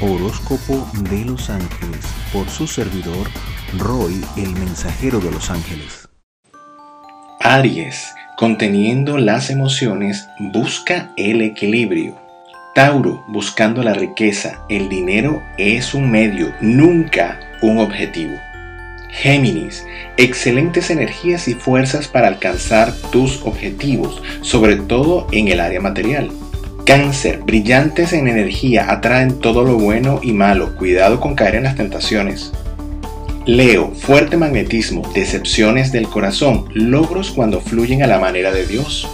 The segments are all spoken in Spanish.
Horóscopo de los Ángeles por su servidor Roy, el mensajero de los ángeles. Aries, conteniendo las emociones, busca el equilibrio. Tauro, buscando la riqueza, el dinero es un medio, nunca un objetivo. Géminis, excelentes energías y fuerzas para alcanzar tus objetivos, sobre todo en el área material. Cáncer, brillantes en energía, atraen todo lo bueno y malo. Cuidado con caer en las tentaciones. Leo, fuerte magnetismo, decepciones del corazón, logros cuando fluyen a la manera de Dios.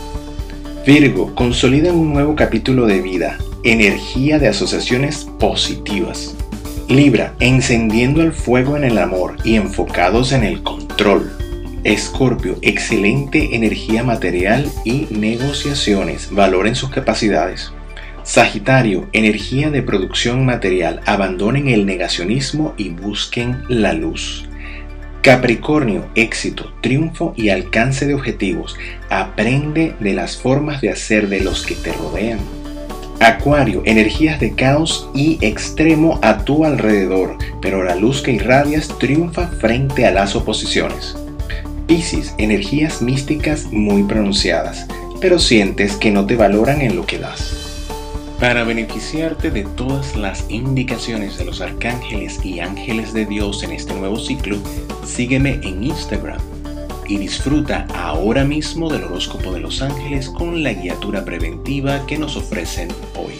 Virgo, consolida un nuevo capítulo de vida, energía de asociaciones positivas. Libra, encendiendo el fuego en el amor y enfocados en el control. Escorpio, excelente energía material y negociaciones. Valoren sus capacidades. Sagitario, energía de producción material. Abandonen el negacionismo y busquen la luz. Capricornio, éxito, triunfo y alcance de objetivos. Aprende de las formas de hacer de los que te rodean. Acuario, energías de caos y extremo a tu alrededor, pero la luz que irradias triunfa frente a las oposiciones. Piscis, energías místicas muy pronunciadas, pero sientes que no te valoran en lo que das. Para beneficiarte de todas las indicaciones de los arcángeles y ángeles de Dios en este nuevo ciclo, sígueme en Instagram y disfruta ahora mismo del horóscopo de los ángeles con la guiatura preventiva que nos ofrecen hoy.